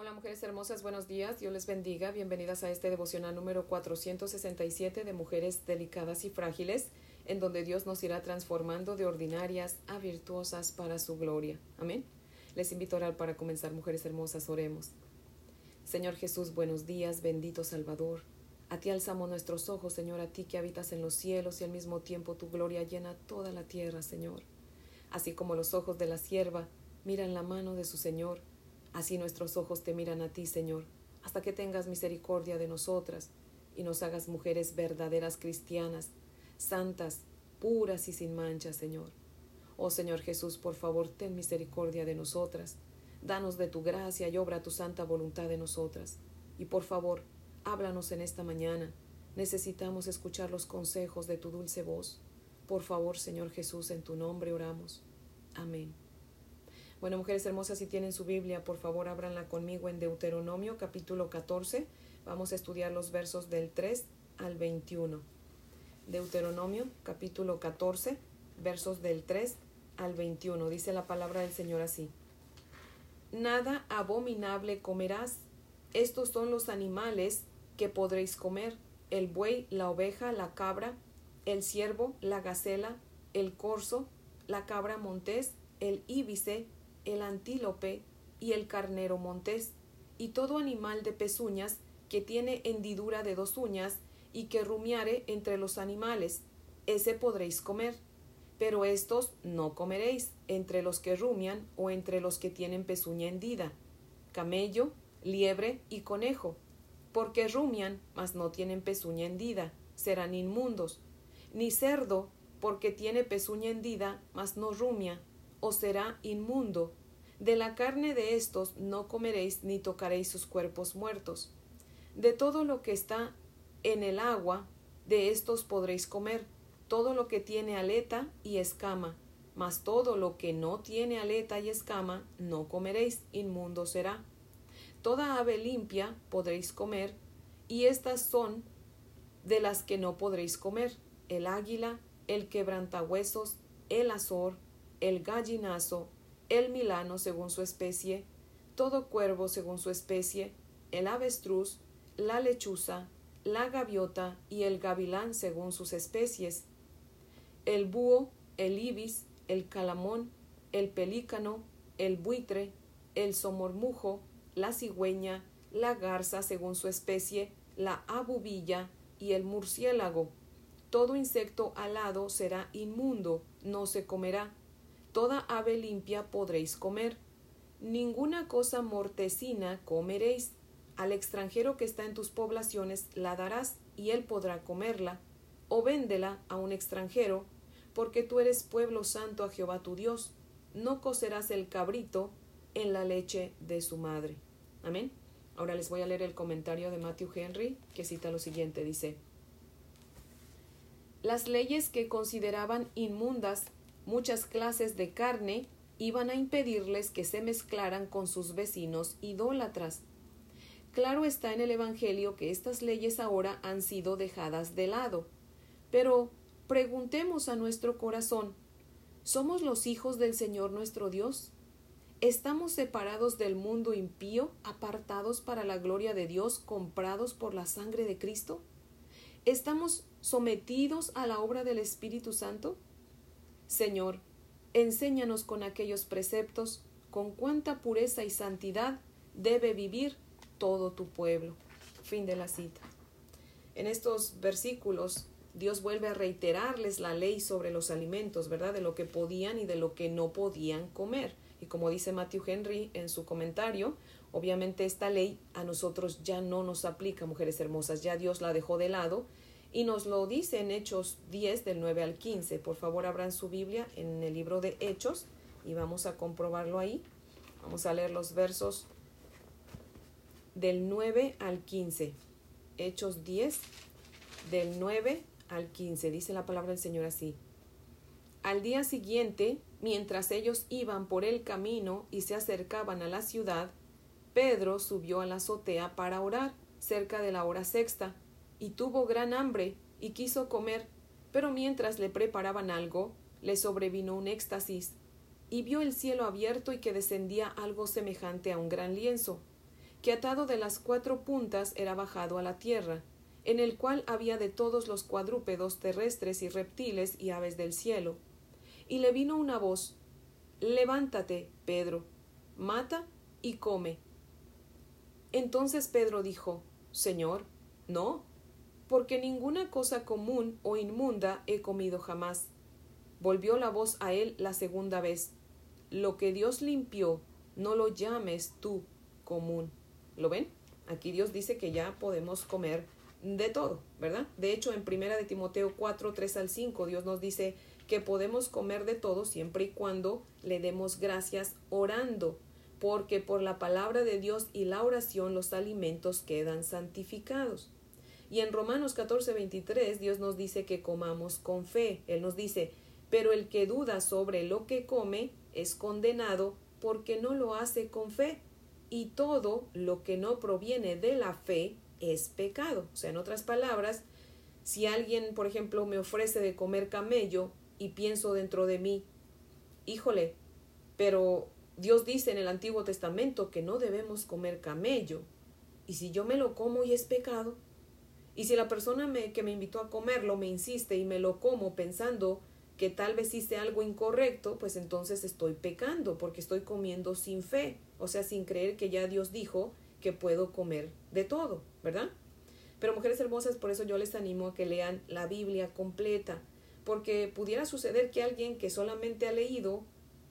Hola mujeres hermosas, buenos días, Dios les bendiga, bienvenidas a este devocional número 467 de Mujeres Delicadas y Frágiles, en donde Dios nos irá transformando de ordinarias a virtuosas para su gloria. Amén. Les invito a orar para comenzar, mujeres hermosas, oremos. Señor Jesús, buenos días, bendito Salvador. A ti alzamos nuestros ojos, Señor, a ti que habitas en los cielos y al mismo tiempo tu gloria llena toda la tierra, Señor. Así como los ojos de la sierva miran la mano de su Señor, Así nuestros ojos te miran a ti, Señor, hasta que tengas misericordia de nosotras y nos hagas mujeres verdaderas cristianas, santas, puras y sin mancha, Señor. Oh Señor Jesús, por favor, ten misericordia de nosotras. Danos de tu gracia y obra tu santa voluntad de nosotras. Y por favor, háblanos en esta mañana. Necesitamos escuchar los consejos de tu dulce voz. Por favor, Señor Jesús, en tu nombre oramos. Amén. Bueno, mujeres hermosas, si tienen su Biblia, por favor, ábranla conmigo en Deuteronomio capítulo 14. Vamos a estudiar los versos del 3 al 21. Deuteronomio capítulo 14, versos del 3 al 21. Dice la palabra del Señor así. Nada abominable comerás. Estos son los animales que podréis comer. El buey, la oveja, la cabra, el ciervo, la gacela, el corzo, la cabra montés, el íbice, el antílope y el carnero montés, y todo animal de pezuñas que tiene hendidura de dos uñas y que rumiare entre los animales, ese podréis comer. Pero estos no comeréis entre los que rumian o entre los que tienen pezuña hendida, camello, liebre y conejo, porque rumian, mas no tienen pezuña hendida, serán inmundos, ni cerdo, porque tiene pezuña hendida, mas no rumia, o será inmundo. De la carne de estos no comeréis ni tocaréis sus cuerpos muertos. De todo lo que está en el agua, de estos podréis comer, todo lo que tiene aleta y escama, mas todo lo que no tiene aleta y escama no comeréis, inmundo será. Toda ave limpia podréis comer, y estas son de las que no podréis comer, el águila, el quebrantahuesos, el azor, el gallinazo, el milano según su especie, todo cuervo según su especie, el avestruz, la lechuza, la gaviota y el gavilán según sus especies, el búho, el ibis, el calamón, el pelícano, el buitre, el somormujo, la cigüeña, la garza según su especie, la abubilla y el murciélago. Todo insecto alado será inmundo, no se comerá, toda ave limpia podréis comer. Ninguna cosa mortecina comeréis. Al extranjero que está en tus poblaciones la darás, y él podrá comerla, o véndela a un extranjero, porque tú eres pueblo santo a Jehová tu Dios. No cocerás el cabrito en la leche de su madre. Amén. Ahora les voy a leer el comentario de Matthew Henry, que cita lo siguiente, dice, Las leyes que consideraban inmundas muchas clases de carne iban a impedirles que se mezclaran con sus vecinos idólatras. Claro está en el Evangelio que estas leyes ahora han sido dejadas de lado. Pero preguntemos a nuestro corazón, ¿somos los hijos del Señor nuestro Dios? ¿Estamos separados del mundo impío, apartados para la gloria de Dios, comprados por la sangre de Cristo? ¿Estamos sometidos a la obra del Espíritu Santo? Señor, enséñanos con aquellos preceptos con cuánta pureza y santidad debe vivir todo tu pueblo. Fin de la cita. En estos versículos Dios vuelve a reiterarles la ley sobre los alimentos, ¿verdad? De lo que podían y de lo que no podían comer. Y como dice Matthew Henry en su comentario, obviamente esta ley a nosotros ya no nos aplica, mujeres hermosas, ya Dios la dejó de lado y nos lo dice en Hechos 10 del 9 al 15. Por favor, abran su Biblia en el libro de Hechos y vamos a comprobarlo ahí. Vamos a leer los versos del 9 al 15. Hechos 10 del 9 al 15. Dice la palabra del Señor así. Al día siguiente, mientras ellos iban por el camino y se acercaban a la ciudad, Pedro subió a la azotea para orar cerca de la hora sexta y tuvo gran hambre y quiso comer, pero mientras le preparaban algo, le sobrevino un éxtasis, y vio el cielo abierto y que descendía algo semejante a un gran lienzo, que atado de las cuatro puntas era bajado a la tierra, en el cual había de todos los cuadrúpedos terrestres y reptiles y aves del cielo. Y le vino una voz Levántate, Pedro, mata y come. Entonces Pedro dijo Señor, no, porque ninguna cosa común o inmunda he comido jamás. Volvió la voz a él la segunda vez. Lo que Dios limpió, no lo llames tú común. ¿Lo ven? Aquí Dios dice que ya podemos comer de todo, ¿verdad? De hecho, en primera de Timoteo 4, 3 al 5, Dios nos dice que podemos comer de todo siempre y cuando le demos gracias orando, porque por la palabra de Dios y la oración los alimentos quedan santificados. Y en Romanos 14, 23, Dios nos dice que comamos con fe. Él nos dice, pero el que duda sobre lo que come es condenado porque no lo hace con fe. Y todo lo que no proviene de la fe es pecado. O sea, en otras palabras, si alguien, por ejemplo, me ofrece de comer camello y pienso dentro de mí, híjole, pero Dios dice en el Antiguo Testamento que no debemos comer camello. Y si yo me lo como y es pecado, y si la persona que me invitó a comerlo me insiste y me lo como pensando que tal vez hice algo incorrecto, pues entonces estoy pecando porque estoy comiendo sin fe, o sea, sin creer que ya Dios dijo que puedo comer de todo, ¿verdad? Pero mujeres hermosas, por eso yo les animo a que lean la Biblia completa, porque pudiera suceder que alguien que solamente ha leído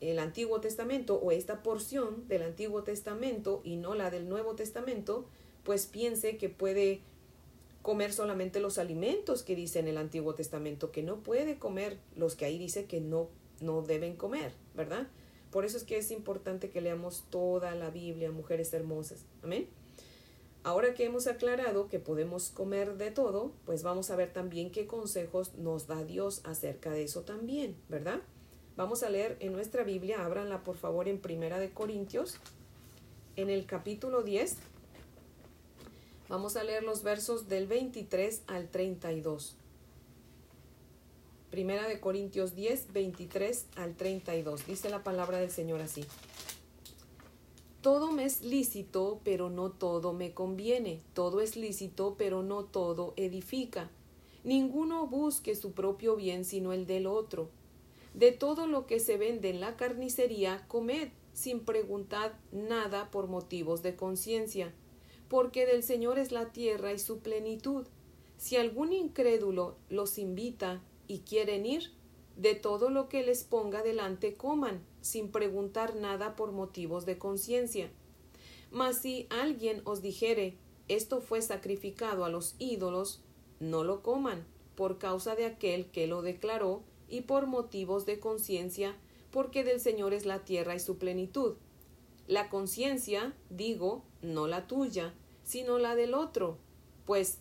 el Antiguo Testamento o esta porción del Antiguo Testamento y no la del Nuevo Testamento, pues piense que puede comer solamente los alimentos que dice en el Antiguo Testamento, que no puede comer los que ahí dice que no, no deben comer, ¿verdad? Por eso es que es importante que leamos toda la Biblia, mujeres hermosas. Amén. Ahora que hemos aclarado que podemos comer de todo, pues vamos a ver también qué consejos nos da Dios acerca de eso también, ¿verdad? Vamos a leer en nuestra Biblia, ábranla por favor en Primera de Corintios, en el capítulo 10, Vamos a leer los versos del 23 al 32. Primera de Corintios 10, 23 al 32. Dice la palabra del Señor así. Todo me es lícito, pero no todo me conviene. Todo es lícito, pero no todo edifica. Ninguno busque su propio bien, sino el del otro. De todo lo que se vende en la carnicería, comed, sin preguntar nada por motivos de conciencia porque del Señor es la tierra y su plenitud. Si algún incrédulo los invita y quieren ir, de todo lo que les ponga delante coman, sin preguntar nada por motivos de conciencia. Mas si alguien os dijere, esto fue sacrificado a los ídolos, no lo coman, por causa de aquel que lo declaró, y por motivos de conciencia, porque del Señor es la tierra y su plenitud. La conciencia, digo, no la tuya, sino la del otro. Pues,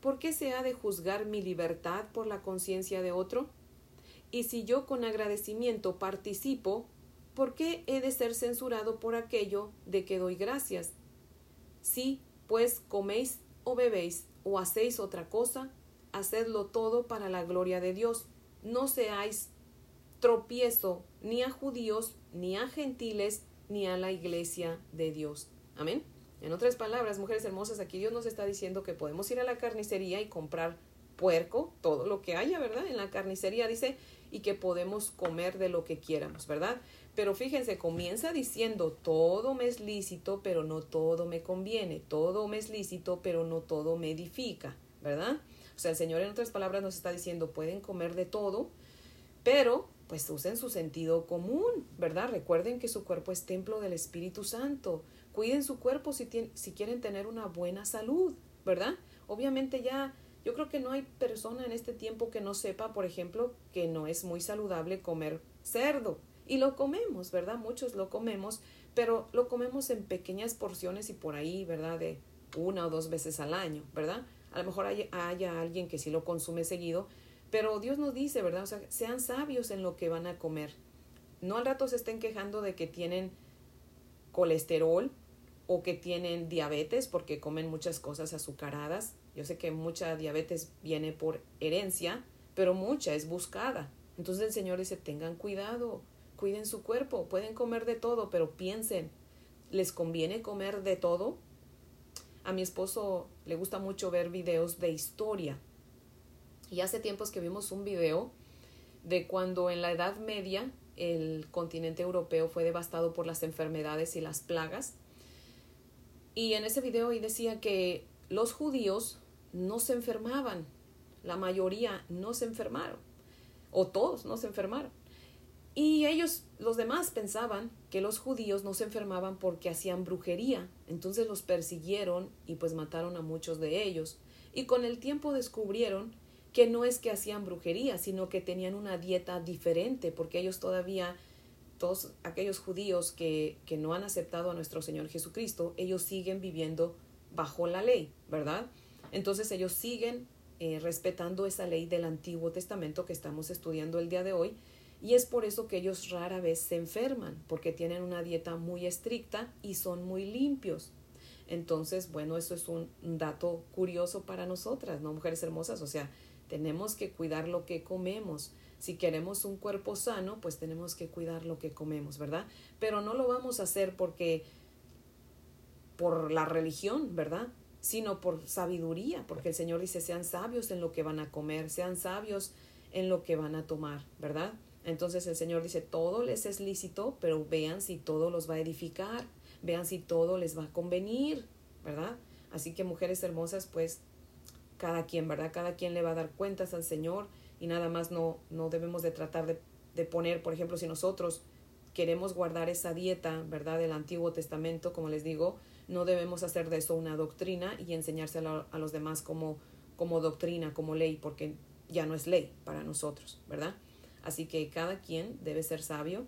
¿por qué se ha de juzgar mi libertad por la conciencia de otro? Y si yo con agradecimiento participo, ¿por qué he de ser censurado por aquello de que doy gracias? Si, pues, coméis o bebéis o hacéis otra cosa, hacedlo todo para la gloria de Dios. No seáis tropiezo ni a judíos, ni a gentiles, ni a la iglesia de Dios. Amén. En otras palabras, mujeres hermosas, aquí Dios nos está diciendo que podemos ir a la carnicería y comprar puerco, todo lo que haya, ¿verdad? En la carnicería dice, y que podemos comer de lo que quieramos, ¿verdad? Pero fíjense, comienza diciendo, todo me es lícito, pero no todo me conviene, todo me es lícito, pero no todo me edifica, ¿verdad? O sea, el Señor en otras palabras nos está diciendo, pueden comer de todo, pero pues usen su sentido común, ¿verdad? Recuerden que su cuerpo es templo del Espíritu Santo. Cuiden su cuerpo si, si quieren tener una buena salud, ¿verdad? Obviamente ya, yo creo que no hay persona en este tiempo que no sepa, por ejemplo, que no es muy saludable comer cerdo. Y lo comemos, ¿verdad? Muchos lo comemos, pero lo comemos en pequeñas porciones y por ahí, ¿verdad? De una o dos veces al año, ¿verdad? A lo mejor haya alguien que sí lo consume seguido, pero Dios nos dice, ¿verdad? O sea, sean sabios en lo que van a comer. No al rato se estén quejando de que tienen colesterol o que tienen diabetes porque comen muchas cosas azucaradas. Yo sé que mucha diabetes viene por herencia, pero mucha es buscada. Entonces el Señor dice, tengan cuidado, cuiden su cuerpo, pueden comer de todo, pero piensen, ¿les conviene comer de todo? A mi esposo le gusta mucho ver videos de historia. Y hace tiempos que vimos un video de cuando en la Edad Media el continente europeo fue devastado por las enfermedades y las plagas. Y en ese video ahí decía que los judíos no se enfermaban, la mayoría no se enfermaron, o todos no se enfermaron. Y ellos, los demás, pensaban que los judíos no se enfermaban porque hacían brujería. Entonces los persiguieron y pues mataron a muchos de ellos. Y con el tiempo descubrieron que no es que hacían brujería, sino que tenían una dieta diferente, porque ellos todavía, todos aquellos judíos que, que no han aceptado a nuestro Señor Jesucristo, ellos siguen viviendo bajo la ley, ¿verdad? Entonces ellos siguen eh, respetando esa ley del Antiguo Testamento que estamos estudiando el día de hoy y es por eso que ellos rara vez se enferman, porque tienen una dieta muy estricta y son muy limpios. Entonces, bueno, eso es un dato curioso para nosotras, ¿no? Mujeres hermosas, o sea, tenemos que cuidar lo que comemos. Si queremos un cuerpo sano, pues tenemos que cuidar lo que comemos, ¿verdad? Pero no lo vamos a hacer porque por la religión, ¿verdad? Sino por sabiduría, porque el Señor dice, sean sabios en lo que van a comer, sean sabios en lo que van a tomar, ¿verdad? Entonces el Señor dice, todo les es lícito, pero vean si todo los va a edificar, vean si todo les va a convenir, ¿verdad? Así que mujeres hermosas, pues cada quien, ¿verdad? Cada quien le va a dar cuentas al Señor y nada más no, no debemos de tratar de, de poner, por ejemplo, si nosotros queremos guardar esa dieta, ¿verdad? Del Antiguo Testamento, como les digo, no debemos hacer de eso una doctrina y enseñárselo a los demás como, como doctrina, como ley, porque ya no es ley para nosotros, ¿verdad? Así que cada quien debe ser sabio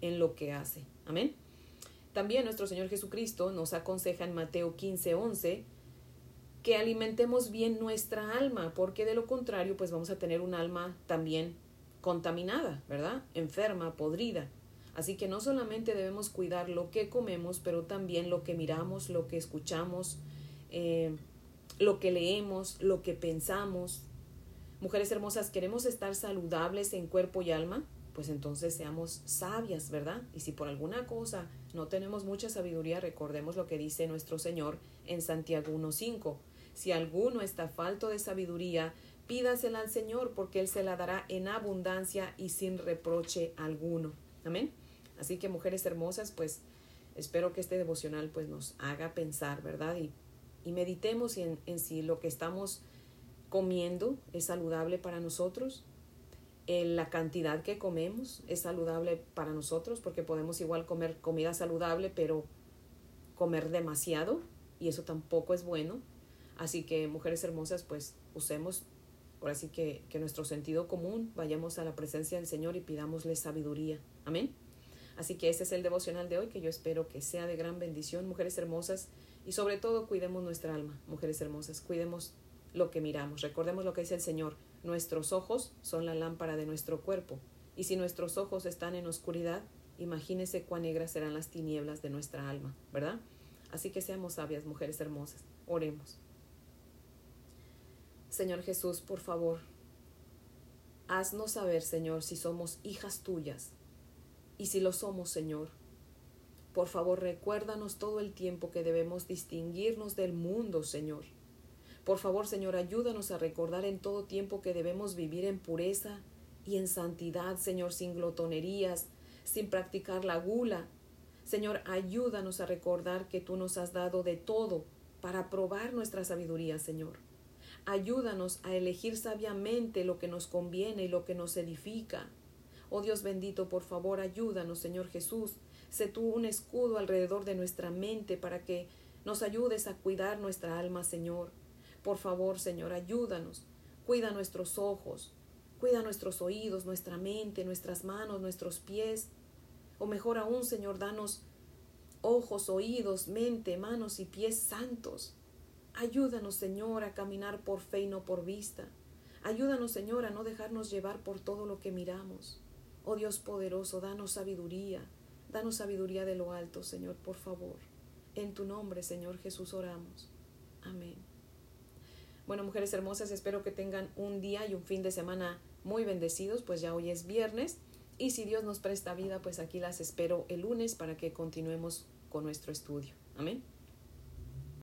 en lo que hace. Amén. También nuestro Señor Jesucristo nos aconseja en Mateo 15, 11 que alimentemos bien nuestra alma, porque de lo contrario, pues vamos a tener un alma también contaminada, ¿verdad? Enferma, podrida. Así que no solamente debemos cuidar lo que comemos, pero también lo que miramos, lo que escuchamos, eh, lo que leemos, lo que pensamos, Mujeres hermosas, ¿queremos estar saludables en cuerpo y alma? Pues entonces seamos sabias, ¿verdad? Y si por alguna cosa no tenemos mucha sabiduría, recordemos lo que dice nuestro Señor en Santiago 1.5. Si alguno está falto de sabiduría, pídasela al Señor, porque Él se la dará en abundancia y sin reproche alguno. Amén. Así que mujeres hermosas, pues espero que este devocional pues nos haga pensar, ¿verdad? Y, y meditemos en, en si lo que estamos comiendo es saludable para nosotros, la cantidad que comemos es saludable para nosotros, porque podemos igual comer comida saludable, pero comer demasiado, y eso tampoco es bueno. Así que, mujeres hermosas, pues usemos ahora sí que, que nuestro sentido común, vayamos a la presencia del Señor y pidámosle sabiduría. Amén. Así que ese es el devocional de hoy, que yo espero que sea de gran bendición, mujeres hermosas, y sobre todo cuidemos nuestra alma, mujeres hermosas, cuidemos lo que miramos. Recordemos lo que dice el Señor, nuestros ojos son la lámpara de nuestro cuerpo, y si nuestros ojos están en oscuridad, imagínese cuán negras serán las tinieblas de nuestra alma, ¿verdad? Así que seamos sabias, mujeres hermosas. Oremos. Señor Jesús, por favor, haznos saber, Señor, si somos hijas tuyas. Y si lo somos, Señor, por favor, recuérdanos todo el tiempo que debemos distinguirnos del mundo, Señor por favor, Señor, ayúdanos a recordar en todo tiempo que debemos vivir en pureza y en santidad, Señor, sin glotonerías, sin practicar la gula. Señor, ayúdanos a recordar que tú nos has dado de todo para probar nuestra sabiduría, Señor. Ayúdanos a elegir sabiamente lo que nos conviene y lo que nos edifica. Oh Dios bendito, por favor, ayúdanos, Señor Jesús. Sé tú un escudo alrededor de nuestra mente para que nos ayudes a cuidar nuestra alma, Señor. Por favor, Señor, ayúdanos. Cuida nuestros ojos, cuida nuestros oídos, nuestra mente, nuestras manos, nuestros pies. O mejor aún, Señor, danos ojos, oídos, mente, manos y pies santos. Ayúdanos, Señor, a caminar por fe y no por vista. Ayúdanos, Señor, a no dejarnos llevar por todo lo que miramos. Oh Dios poderoso, danos sabiduría. Danos sabiduría de lo alto, Señor, por favor. En tu nombre, Señor Jesús, oramos. Amén. Bueno, mujeres hermosas, espero que tengan un día y un fin de semana muy bendecidos, pues ya hoy es viernes. Y si Dios nos presta vida, pues aquí las espero el lunes para que continuemos con nuestro estudio. Amén.